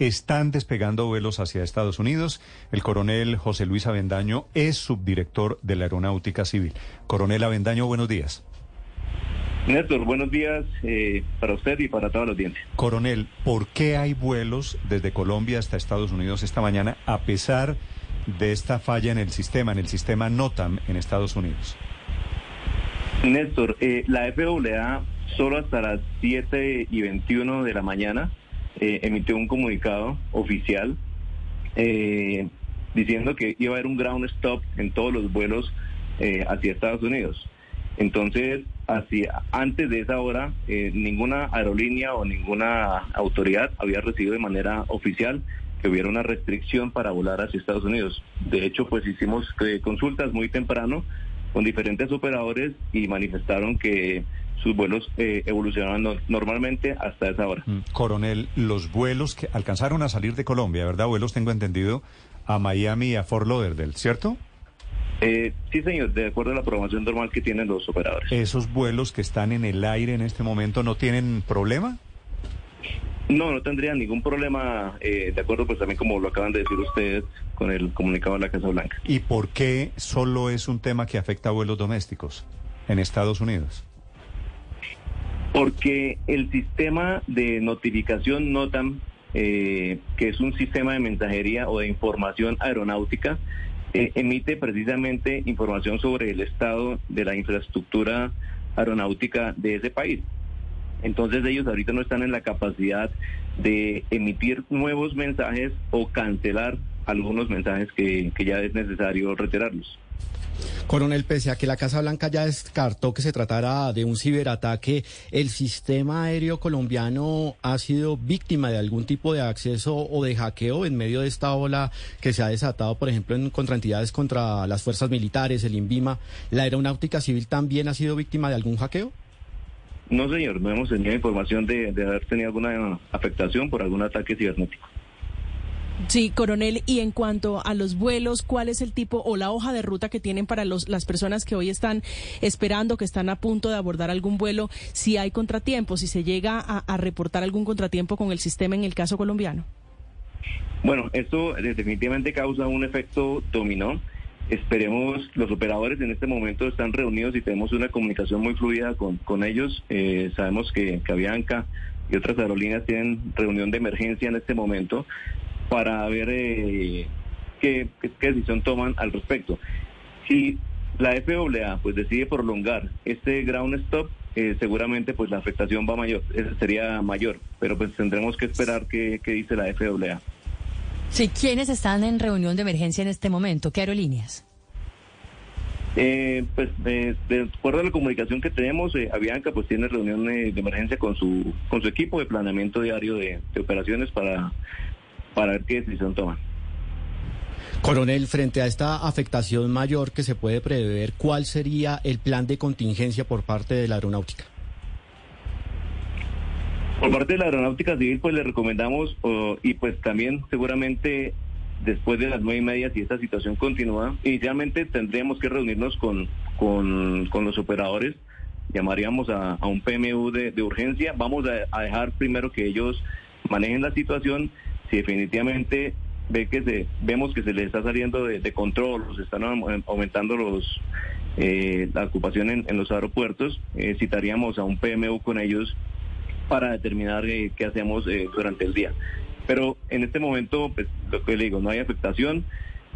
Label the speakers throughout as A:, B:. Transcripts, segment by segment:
A: están despegando vuelos hacia Estados Unidos. El coronel José Luis Avendaño es subdirector de la Aeronáutica Civil. Coronel Avendaño, buenos días.
B: Néstor, buenos días eh, para usted y para toda la audiencia.
A: Coronel, ¿por qué hay vuelos desde Colombia hasta Estados Unidos esta mañana a pesar de esta falla en el sistema, en el sistema NOTAM en Estados Unidos?
B: Néstor, eh, la FAA solo hasta las 7 y 21 de la mañana eh, emitió un comunicado oficial eh, diciendo que iba a haber un ground stop en todos los vuelos eh, hacia Estados Unidos. Entonces, hacia, antes de esa hora, ninguna aerolínea o ninguna autoridad había recibido de manera oficial que hubiera una restricción para volar hacia Estados Unidos. De hecho, pues hicimos consultas muy temprano con diferentes operadores y manifestaron que sus vuelos eh, evolucionaban normalmente hasta esa hora. Mm,
A: coronel, los vuelos que alcanzaron a salir de Colombia, ¿verdad? Vuelos, tengo entendido, a Miami y a Fort Lauderdale, ¿cierto?
B: Eh, sí, señor, de acuerdo a la programación normal que tienen los operadores.
A: ¿Esos vuelos que están en el aire en este momento no tienen problema?
B: No, no tendría ningún problema, eh, de acuerdo pues también como lo acaban de decir ustedes con el comunicado de la Casa Blanca.
A: ¿Y por qué solo es un tema que afecta a vuelos domésticos en Estados Unidos?
B: Porque el sistema de notificación NOTAM, eh, que es un sistema de mensajería o de información aeronáutica, eh, emite precisamente información sobre el estado de la infraestructura aeronáutica de ese país. Entonces ellos ahorita no están en la capacidad de emitir nuevos mensajes o cancelar algunos mensajes que, ya es necesario retirarlos.
C: Coronel, pese a que la Casa Blanca ya descartó que se tratara de un ciberataque, ¿el sistema aéreo colombiano ha sido víctima de algún tipo de acceso o de hackeo en medio de esta ola que se ha desatado, por ejemplo, en contra entidades contra las fuerzas militares, el INVIMA? ¿La aeronáutica civil también ha sido víctima de algún hackeo?
B: No, señor, no hemos tenido información de, de haber tenido alguna afectación por algún ataque cibernético.
D: Sí, coronel, y en cuanto a los vuelos, ¿cuál es el tipo o la hoja de ruta que tienen para los, las personas que hoy están esperando, que están a punto de abordar algún vuelo, si hay contratiempos, si se llega a, reportar algún contratiempo con el sistema en el caso colombiano?
B: Bueno, esto definitivamente causa un efecto dominó. Esperemos, los operadores en este momento están reunidos y tenemos una comunicación muy fluida con, con ellos. Eh, sabemos que, que y otras aerolíneas tienen reunión de emergencia en este momento para ver eh, qué, decisión toman al respecto. Si la FAA pues decide prolongar este ground stop, eh, seguramente pues la afectación va mayor, sería mayor, pero pues tendremos que esperar qué, dice la FAA.
E: Sí, ¿quiénes están en reunión de emergencia en este momento? ¿Qué aerolíneas?
B: Eh, pues de, acuerdo a la comunicación que tenemos, Avianca pues tiene reunión de emergencia con su con su equipo de planeamiento diario de operaciones para para ver qué decisión toman.
C: Coronel, frente a esta afectación mayor que se puede prever, ¿cuál sería el plan de contingencia por parte de la aeronáutica?
B: Por parte de la aeronáutica civil, pues le recomendamos, y pues también seguramente después de las nueve y media, si esta situación continúa, inicialmente tendríamos que reunirnos con, con, los operadores, llamaríamos a, un PMU de, urgencia, vamos a dejar primero que ellos manejen la situación si definitivamente ve que se, vemos que se les está saliendo de, control, se están aumentando los eh, la ocupación en, los aeropuertos, eh, citaríamos a un PMU con ellos para determinar eh, qué hacemos durante el día. Pero en este momento, pues, lo que le digo, no hay afectación.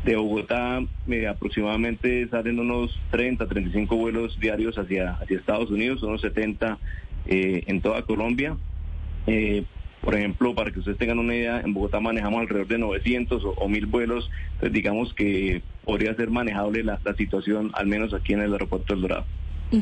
B: De Bogotá aproximadamente salen unos 30, 35 vuelos diarios hacia, hacia Estados Unidos, unos 70 en toda Colombia. Por ejemplo, para que ustedes tengan una idea, en Bogotá manejamos alrededor de 900 o, 1000 vuelos, entonces digamos que podría ser manejable la, situación, al menos aquí en el aeropuerto del Dorado.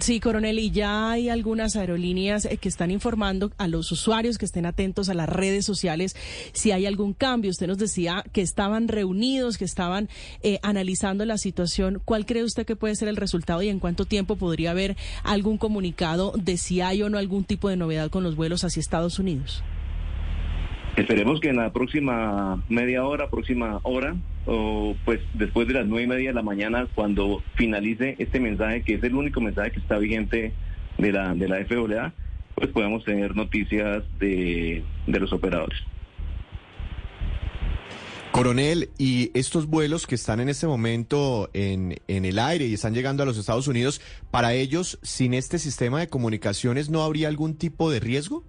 D: Sí, coronel, y ya hay algunas aerolíneas eh, que están informando a los usuarios que estén atentos a las redes sociales si hay algún cambio. Usted nos decía que estaban reunidos, que estaban eh, analizando la situación. ¿Cuál cree usted que puede ser el resultado y en cuánto tiempo podría haber algún comunicado de si hay o no algún tipo de novedad con los vuelos hacia Estados Unidos?
B: Esperemos que en la próxima media hora, próxima hora, o pues después de las nueve y media de la mañana, cuando finalice este mensaje, que es el único mensaje que está vigente de la, de la FAA, pues podamos tener noticias de, de los operadores.
F: Coronel, y estos vuelos que están en este momento en, en, el aire y están llegando a los Estados Unidos, ¿para ellos, sin este sistema de comunicaciones, no habría algún tipo de riesgo?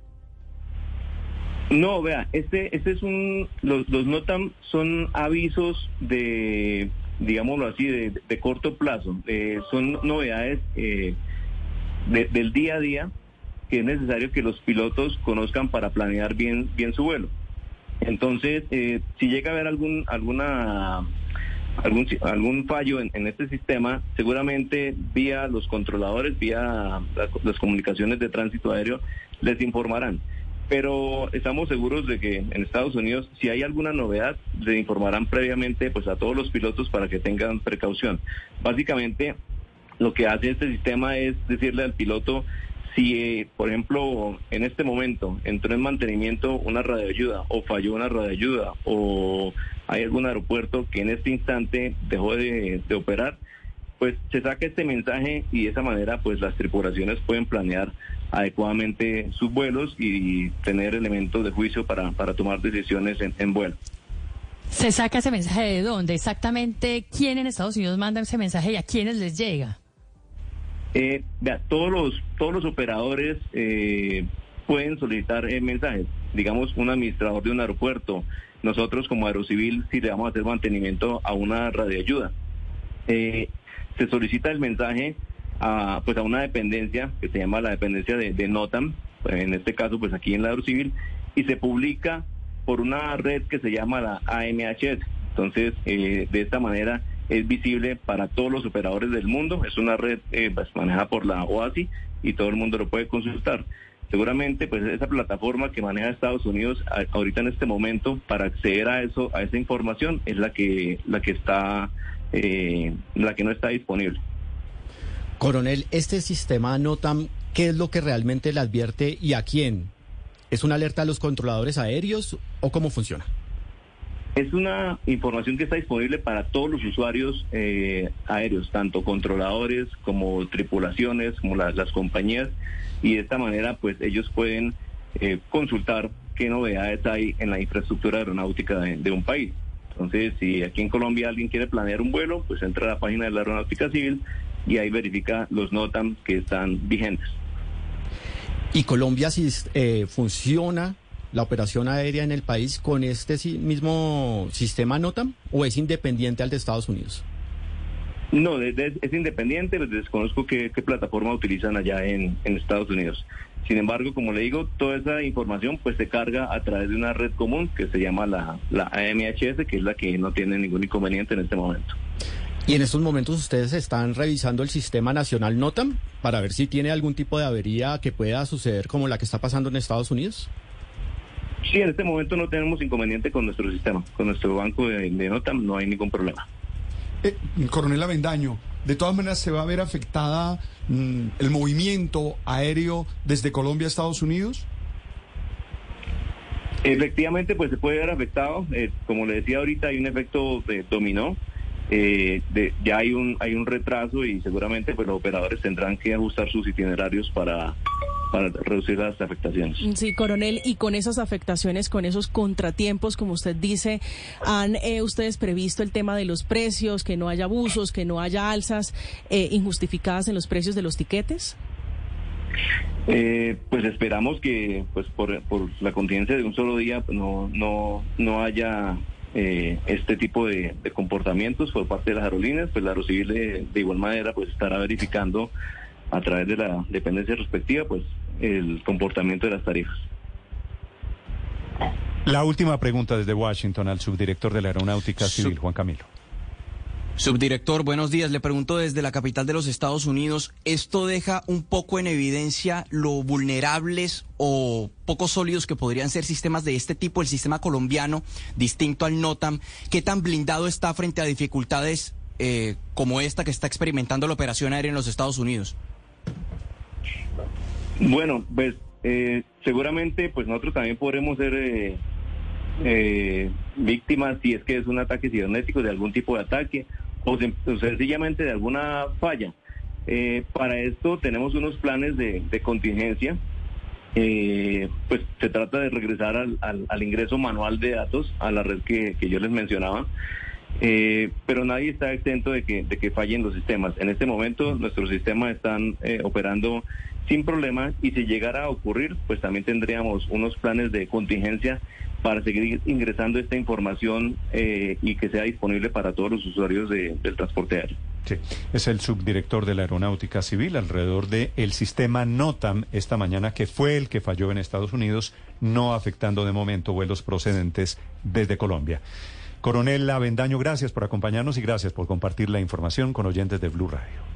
B: No, vea, este, este es un, los, los NOTAM son avisos de, digámoslo así, de, de corto plazo. Eh, son novedades eh, de, del día a día que es necesario que los pilotos conozcan para planear bien, bien su vuelo. Entonces, eh, si llega a haber algún, alguna, algún, algún fallo en, este sistema, seguramente vía los controladores, vía las comunicaciones de tránsito aéreo, les informarán pero estamos seguros de que en Estados Unidos, si hay alguna novedad, le informarán previamente pues a todos los pilotos para que tengan precaución. Básicamente, lo que hace este sistema es decirle al piloto si, por ejemplo, en este momento entró en mantenimiento una radioayuda o falló una radioayuda o hay algún aeropuerto que en este instante dejó de, de operar, pues se saca este mensaje y de esa manera pues las tripulaciones pueden planear adecuadamente sus vuelos y tener elementos de juicio para, para tomar decisiones en, en vuelo.
E: ¿Se saca ese mensaje de dónde? Exactamente, ¿quién en Estados Unidos manda ese mensaje y a quiénes les llega?
B: Eh, vea, todos los todos los operadores eh, pueden solicitar eh, mensajes. Digamos, un administrador de un aeropuerto. Nosotros como Aerocivil, si le vamos a hacer mantenimiento a una radioayuda, eh, se solicita el mensaje a, pues a una dependencia que se llama la dependencia de, NOTAM, en este caso pues aquí en la Aerocivil, y se publica por una red que se llama la AMHS. Entonces, eh, de esta manera es visible para todos los operadores del mundo. Es una red eh, pues, manejada por la OASI y todo el mundo lo puede consultar. Seguramente, pues esa plataforma que maneja Estados Unidos ahorita en este momento para acceder a eso, a esa información, es la que la que está, eh, la que no está disponible.
C: Coronel, este sistema NOTAM, ¿qué es lo que realmente le advierte y a quién? ¿Es una alerta a los controladores aéreos o cómo funciona?
B: Es una información que está disponible para todos los usuarios eh, aéreos, tanto controladores como tripulaciones, como la, las compañías, y de esta manera pues ellos pueden eh, consultar qué novedades hay en la infraestructura aeronáutica de, de, un país. Entonces, si aquí en Colombia alguien quiere planear un vuelo, pues entra a la página de la Aeronáutica Civil y ahí verifica los NOTAM que están vigentes.
C: ¿Y Colombia si eh, funciona la operación aérea en el país con este mismo sistema NOTAM o es independiente al de Estados Unidos?
B: No, es, es independiente, desconozco qué, qué, plataforma utilizan allá en, en, Estados Unidos. Sin embargo, como le digo, toda esa información pues se carga a través de una red común que se llama la, la AMHS, que es la que no tiene ningún inconveniente en este momento.
C: Y en estos momentos ustedes están revisando el sistema nacional NOTAM para ver si tiene algún tipo de avería que pueda suceder como la que está pasando en Estados Unidos.
B: Sí, en este momento no tenemos inconveniente con nuestro sistema, con nuestro banco de, de NOTAM no hay ningún problema.
G: Eh, Coronel Avendaño, de todas maneras se va a ver afectada mmm, el movimiento aéreo desde Colombia a Estados Unidos.
B: Efectivamente, pues se puede ver afectado. Eh, como le decía ahorita, hay un efecto de dominó. Eh, de, ya hay un hay un retraso y seguramente pues los operadores tendrán que ajustar sus itinerarios para para reducir las afectaciones.
D: Sí, coronel, y con esas afectaciones, con esos contratiempos, como usted dice, ¿han eh, ustedes previsto el tema de los precios, que no haya abusos, que no haya alzas eh, injustificadas en los precios de los tiquetes?
B: Eh, pues esperamos que, pues por, por la contingencia de un solo día, pues no no no haya eh, este tipo de, de, comportamientos por parte de las aerolíneas, pues la Aerocivil de, de igual manera pues estará verificando a través de la dependencia respectiva pues el comportamiento de las tarifas.
A: La última pregunta desde Washington al subdirector de la Aeronáutica Civil, Juan Camilo.
H: Subdirector, buenos días. Le pregunto desde la capital de los Estados Unidos, ¿esto deja un poco en evidencia lo vulnerables o poco sólidos que podrían ser sistemas de este tipo, el sistema colombiano, distinto al NOTAM? ¿Qué tan blindado está frente a dificultades eh, como esta que está experimentando la operación aérea en los Estados Unidos?
B: Bueno, pues eh, seguramente pues nosotros también podremos ser eh, eh, víctimas si es que es un ataque cibernético, de algún tipo de ataque o, sencillamente de alguna falla. para esto tenemos unos planes de, de contingencia eh, pues se trata de regresar al, al, ingreso manual de datos a la red que, que yo les mencionaba. Eh, pero nadie está exento de que, de que fallen los sistemas. En este momento nuestros sistemas están eh, operando sin problema y si llegara a ocurrir, pues también tendríamos unos planes de contingencia para seguir ingresando esta información eh, y que sea disponible para todos los usuarios del transporte aéreo.
A: Sí, es el subdirector de la Aeronáutica Civil alrededor del el sistema NOTAM esta mañana, que fue el que falló en Estados Unidos, no afectando de momento vuelos procedentes desde Colombia. Coronel Avendaño, gracias por acompañarnos y gracias por compartir la información con oyentes de Blue Radio.